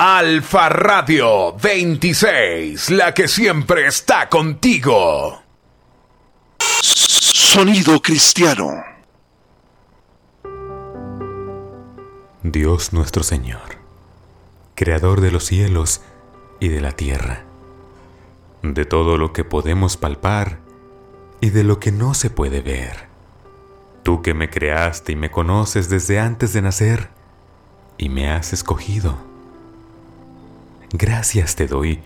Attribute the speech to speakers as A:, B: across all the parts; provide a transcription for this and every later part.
A: Alfa Radio 26, la que siempre está contigo.
B: Sonido cristiano.
C: Dios nuestro Señor, Creador de los cielos y de la tierra, de todo lo que podemos palpar y de lo que no se puede ver. Tú que me creaste y me conoces desde antes de nacer y me has escogido Gracias te doy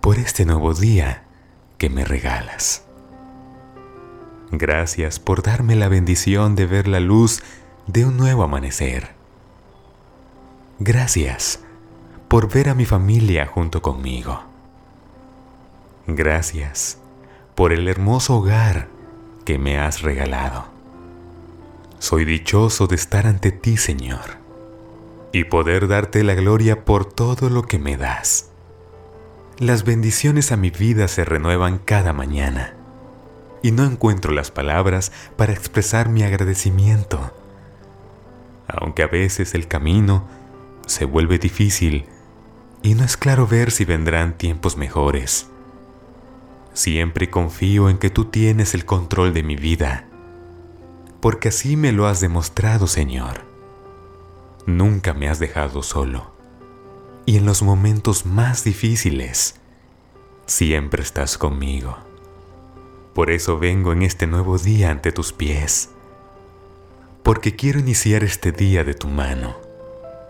C: por este nuevo día que me regalas. Gracias por darme la bendición de ver la luz de un nuevo amanecer. Gracias por ver a mi familia junto conmigo. Gracias por el hermoso hogar que me has regalado. Soy dichoso de estar ante ti, Señor y poder darte la gloria por todo lo que me das. Las bendiciones a mi vida se renuevan cada mañana y no encuentro las palabras para expresar mi agradecimiento. Aunque a veces el camino se vuelve difícil y no es claro ver si vendrán tiempos mejores. Siempre confío en que tú tienes el control de mi vida, porque así me lo has demostrado, Señor. Nunca me has dejado solo. Y en los momentos más difíciles, siempre estás conmigo. Por eso vengo en este nuevo día ante tus pies. Porque quiero iniciar este día de tu mano,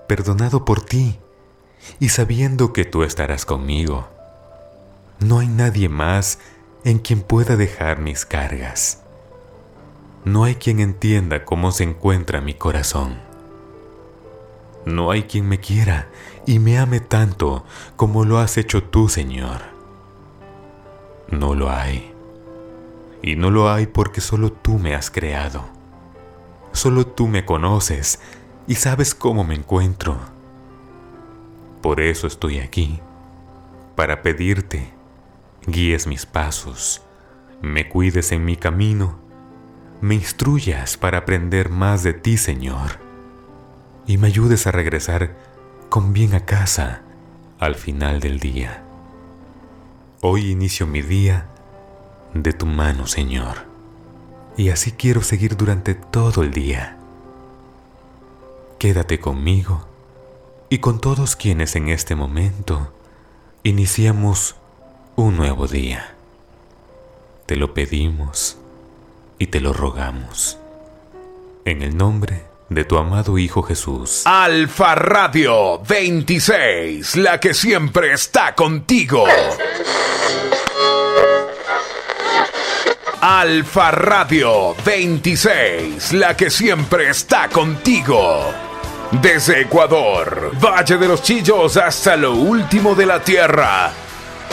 C: perdonado por ti y sabiendo que tú estarás conmigo. No hay nadie más en quien pueda dejar mis cargas. No hay quien entienda cómo se encuentra mi corazón. No hay quien me quiera y me ame tanto como lo has hecho tú, Señor. No lo hay. Y no lo hay porque solo tú me has creado. Solo tú me conoces y sabes cómo me encuentro. Por eso estoy aquí, para pedirte, guíes mis pasos, me cuides en mi camino, me instruyas para aprender más de ti, Señor y me ayudes a regresar con bien a casa al final del día. Hoy inicio mi día de tu mano, Señor, y así quiero seguir durante todo el día. Quédate conmigo y con todos quienes en este momento iniciamos un nuevo día. Te lo pedimos y te lo rogamos. En el nombre de tu amado Hijo Jesús.
A: Alfa Radio 26, la que siempre está contigo. Alfa Radio 26, la que siempre está contigo. Desde Ecuador, Valle de los Chillos hasta lo último de la tierra.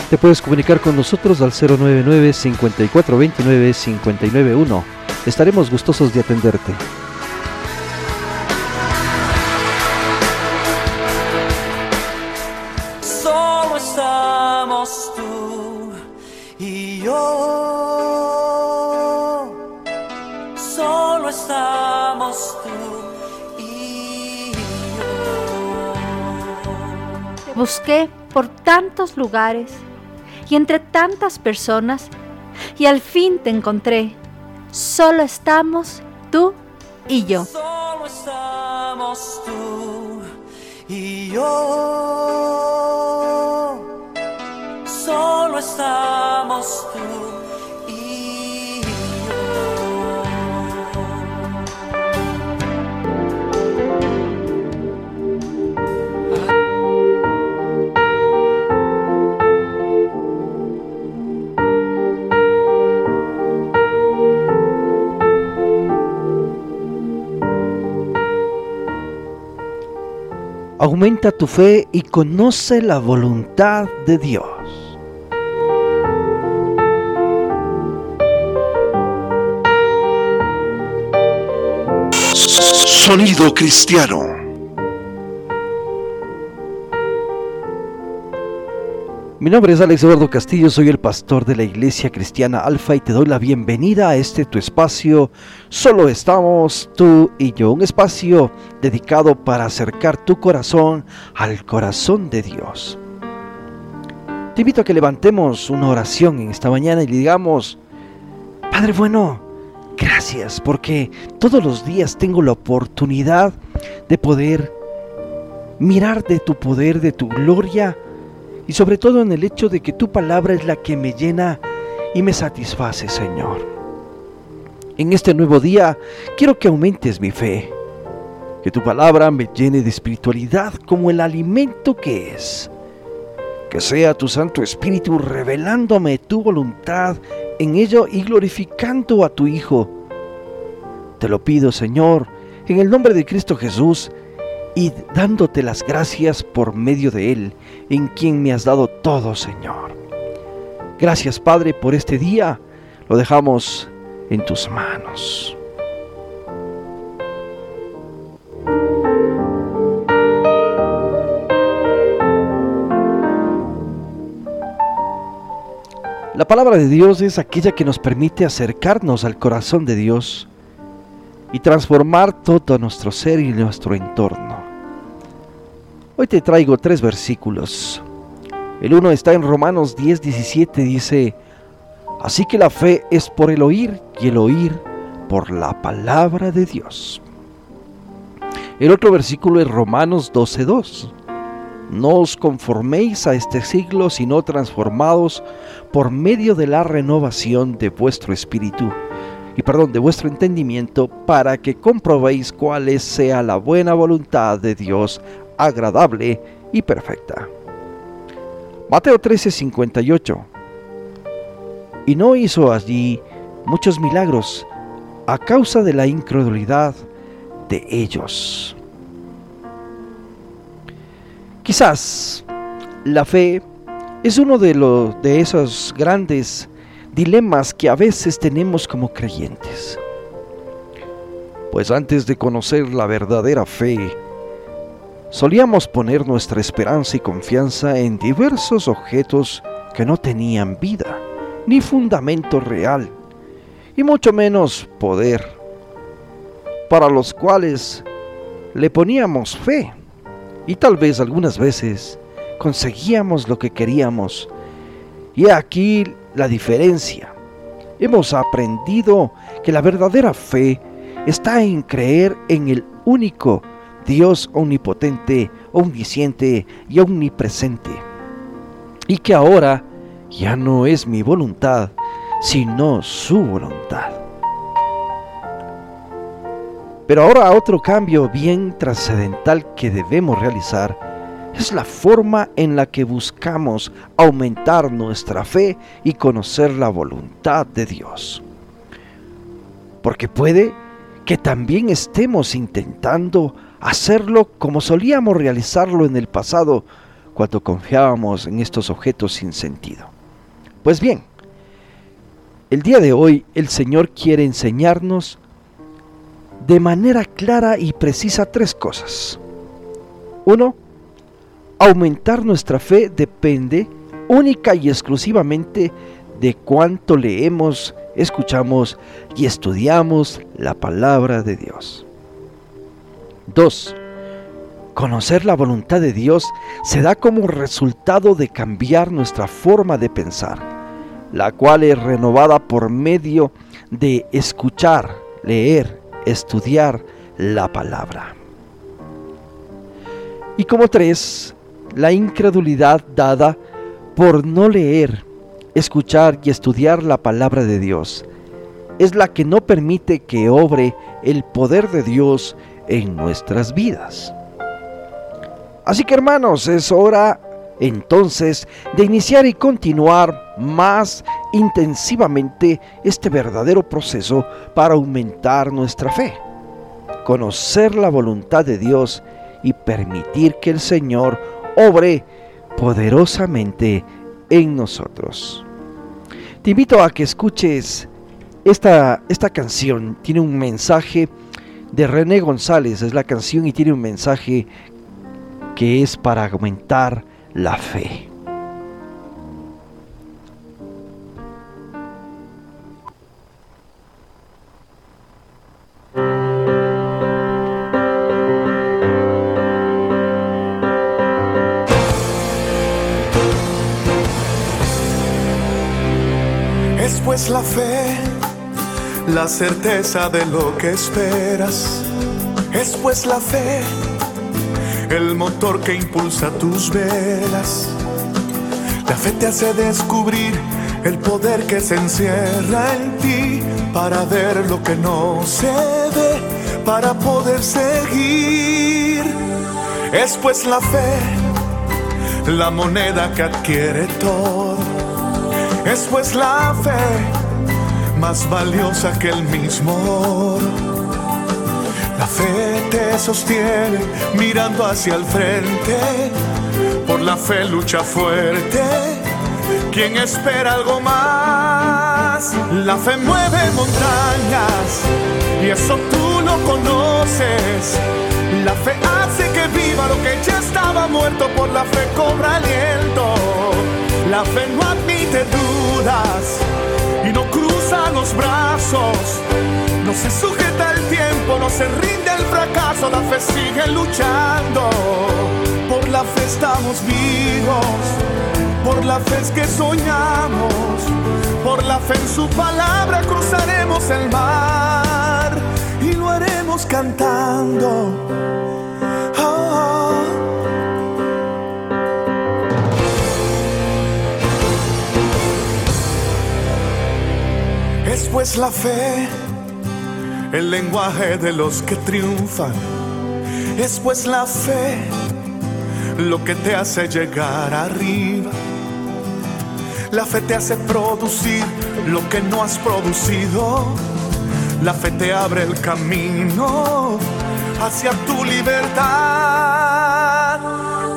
D: Te puedes comunicar con nosotros al 099 5429 591. Estaremos gustosos de atenderte.
E: Busqué por tantos lugares y entre tantas personas y al fin te encontré. Solo estamos tú y yo.
F: Solo estamos tú y yo. Solo estamos tú.
D: Aumenta tu fe y conoce la voluntad de Dios.
B: Sonido cristiano.
D: Mi nombre es Alex Eduardo Castillo, soy el pastor de la Iglesia Cristiana Alfa y te doy la bienvenida a este tu espacio. Solo estamos tú y yo, un espacio dedicado para acercar tu corazón al corazón de Dios. Te invito a que levantemos una oración en esta mañana y digamos, Padre bueno, gracias porque todos los días tengo la oportunidad de poder mirar de tu poder, de tu gloria, y sobre todo en el hecho de que tu palabra es la que me llena y me satisface, Señor. En este nuevo día quiero que aumentes mi fe, que tu palabra me llene de espiritualidad como el alimento que es. Que sea tu Santo Espíritu revelándome tu voluntad en ello y glorificando a tu Hijo. Te lo pido, Señor, en el nombre de Cristo Jesús, y dándote las gracias por medio de Él, en quien me has dado todo, Señor. Gracias, Padre, por este día. Lo dejamos en tus manos. La palabra de Dios es aquella que nos permite acercarnos al corazón de Dios y transformar todo nuestro ser y nuestro entorno. Hoy te traigo tres versículos. El uno está en Romanos 10, 17, dice, Así que la fe es por el oír y el oír por la palabra de Dios. El otro versículo es Romanos 12, 2. No os conforméis a este siglo, sino transformados por medio de la renovación de vuestro espíritu y perdón, de vuestro entendimiento, para que comprobéis cuál sea la buena voluntad de Dios, agradable y perfecta. Mateo 13:58 Y no hizo allí muchos milagros a causa de la incredulidad de ellos. Quizás la fe es uno de, los, de esos grandes dilemas que a veces tenemos como creyentes. Pues antes de conocer la verdadera fe, solíamos poner nuestra esperanza y confianza en diversos objetos que no tenían vida, ni fundamento real, y mucho menos poder, para los cuales le poníamos fe, y tal vez algunas veces conseguíamos lo que queríamos. Y aquí la diferencia. Hemos aprendido que la verdadera fe está en creer en el único Dios omnipotente, omnisciente y omnipresente. Y que ahora ya no es mi voluntad, sino su voluntad. Pero ahora otro cambio bien trascendental que debemos realizar es la forma en la que buscamos aumentar nuestra fe y conocer la voluntad de Dios. Porque puede que también estemos intentando hacerlo como solíamos realizarlo en el pasado cuando confiábamos en estos objetos sin sentido. Pues bien, el día de hoy el Señor quiere enseñarnos de manera clara y precisa tres cosas. Uno, Aumentar nuestra fe depende única y exclusivamente de cuánto leemos, escuchamos y estudiamos la palabra de Dios. 2. Conocer la voluntad de Dios se da como resultado de cambiar nuestra forma de pensar, la cual es renovada por medio de escuchar, leer, estudiar la palabra. Y como tres, la incredulidad dada por no leer, escuchar y estudiar la palabra de Dios. Es la que no permite que obre el poder de Dios en nuestras vidas. Así que hermanos, es hora entonces de iniciar y continuar más intensivamente este verdadero proceso para aumentar nuestra fe, conocer la voluntad de Dios y permitir que el Señor obre poderosamente en nosotros. Te invito a que escuches esta, esta canción. Tiene un mensaje de René González es la canción y tiene un mensaje que es para aumentar la fe.
G: Es pues la fe la certeza de lo que esperas. Es pues la fe, el motor que impulsa tus velas. La fe te hace descubrir el poder que se encierra en ti para ver lo que no se ve, para poder seguir. Es pues la fe, la moneda que adquiere todo. Es pues la fe, más valiosa que el mismo. La fe te sostiene mirando hacia el frente. Por la fe lucha fuerte. Quien espera algo más? La fe mueve montañas y eso tú lo conoces. La fe hace que viva lo que ya estaba muerto. Por la fe cobra aliento. La fe no admite dudas y no cruza los brazos. No se sujeta el tiempo, no se rinde el fracaso, la fe sigue luchando. Por la fe estamos vivos, por la fe es que soñamos, por la fe en su palabra cruzaremos el mar y lo haremos cantando. Es pues la fe el lenguaje de los que triunfan. Es pues la fe lo que te hace llegar arriba. La fe te hace producir lo que no has producido. La fe te abre el camino hacia tu libertad.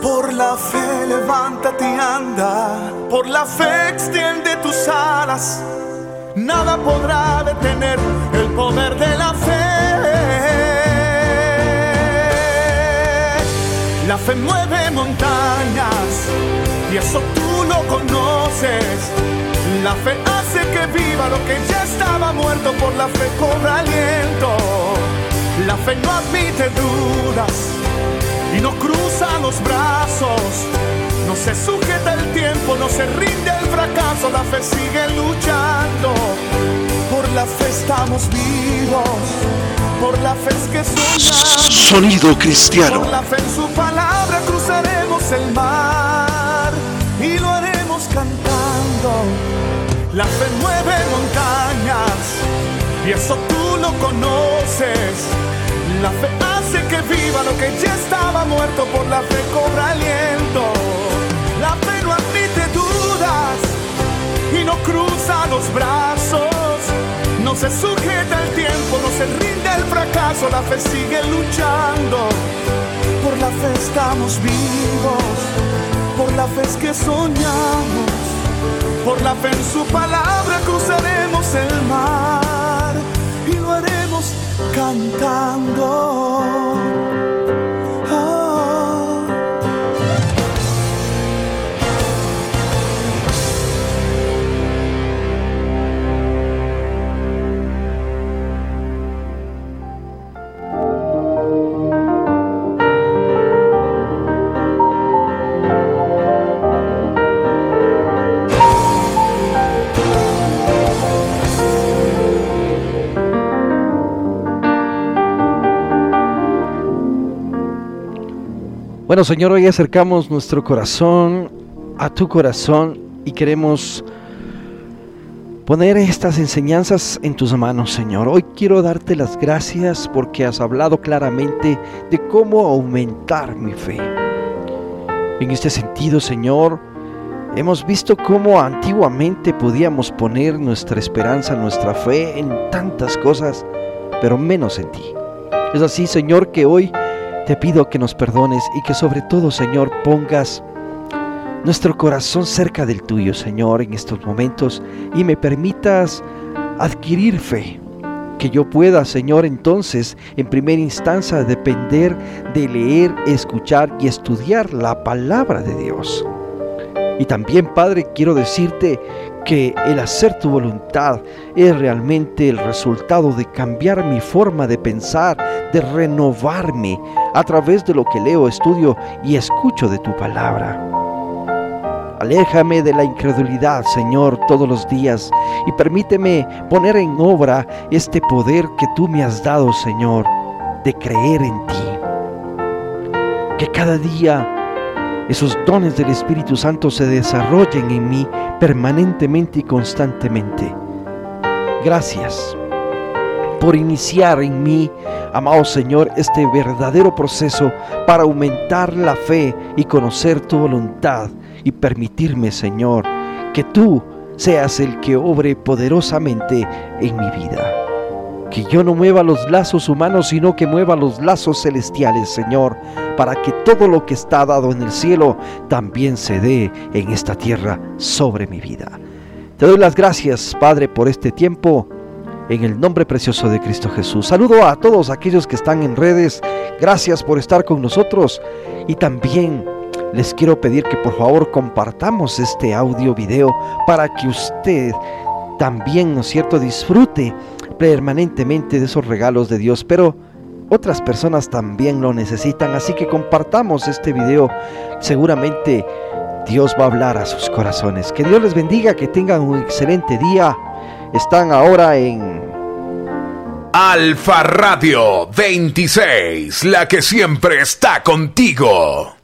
G: Por la fe levántate y anda. Por la fe extiende tus alas. Nada podrá detener el poder de la fe. La fe mueve montañas y eso tú lo conoces. La fe hace que viva lo que ya estaba muerto, por la fe cobra aliento. La fe no admite dudas y no cruza los brazos. No se sujeta el tiempo, no se rinde el fracaso, la fe sigue luchando. Por la fe estamos vivos, por la fe es que soñamos.
B: Sonido cristiano.
G: Por la fe en su palabra cruzaremos el mar y lo haremos cantando. La fe mueve montañas y eso tú lo conoces. La fe hace que viva lo que ya estaba muerto, por la fe cobra aliento. Y no cruza los brazos. No se sujeta el tiempo, no se rinde el fracaso, la fe sigue luchando. Por la fe estamos vivos, por la fe es que soñamos. Por la fe en su palabra cruzaremos el mar y lo haremos cantando.
D: Bueno, Señor, hoy acercamos nuestro corazón a tu corazón y queremos poner estas enseñanzas en tus manos, Señor. Hoy quiero darte las gracias porque has hablado claramente de cómo aumentar mi fe. En este sentido, Señor, hemos visto cómo antiguamente podíamos poner nuestra esperanza, nuestra fe en tantas cosas, pero menos en ti. Es así, Señor, que hoy te pido que nos perdones y que sobre todo, Señor, pongas nuestro corazón cerca del tuyo, Señor, en estos momentos y me permitas adquirir fe. Que yo pueda, Señor, entonces, en primera instancia, depender de leer, escuchar y estudiar la palabra de Dios. Y también, Padre, quiero decirte que el hacer tu voluntad es realmente el resultado de cambiar mi forma de pensar, de renovarme a través de lo que leo, estudio y escucho de tu palabra. Aléjame de la incredulidad, Señor, todos los días y permíteme poner en obra este poder que tú me has dado, Señor, de creer en ti. Que cada día esos dones del Espíritu Santo se desarrollen en mí permanentemente y constantemente. Gracias por iniciar en mí, amado Señor, este verdadero proceso para aumentar la fe y conocer tu voluntad y permitirme, Señor, que tú seas el que obre poderosamente en mi vida. Que yo no mueva los lazos humanos, sino que mueva los lazos celestiales, Señor, para que todo lo que está dado en el cielo también se dé en esta tierra sobre mi vida. Te doy las gracias, Padre, por este tiempo en el nombre precioso de Cristo Jesús. Saludo a todos aquellos que están en redes. Gracias por estar con nosotros. Y también les quiero pedir que por favor compartamos este audio video para que usted también, ¿no es cierto?, disfrute permanentemente de esos regalos de Dios. Pero otras personas también lo necesitan. Así que compartamos este video. Seguramente Dios va a hablar a sus corazones. Que Dios les bendiga, que tengan un excelente día están ahora en
A: Alfa Radio 26, la que siempre está contigo.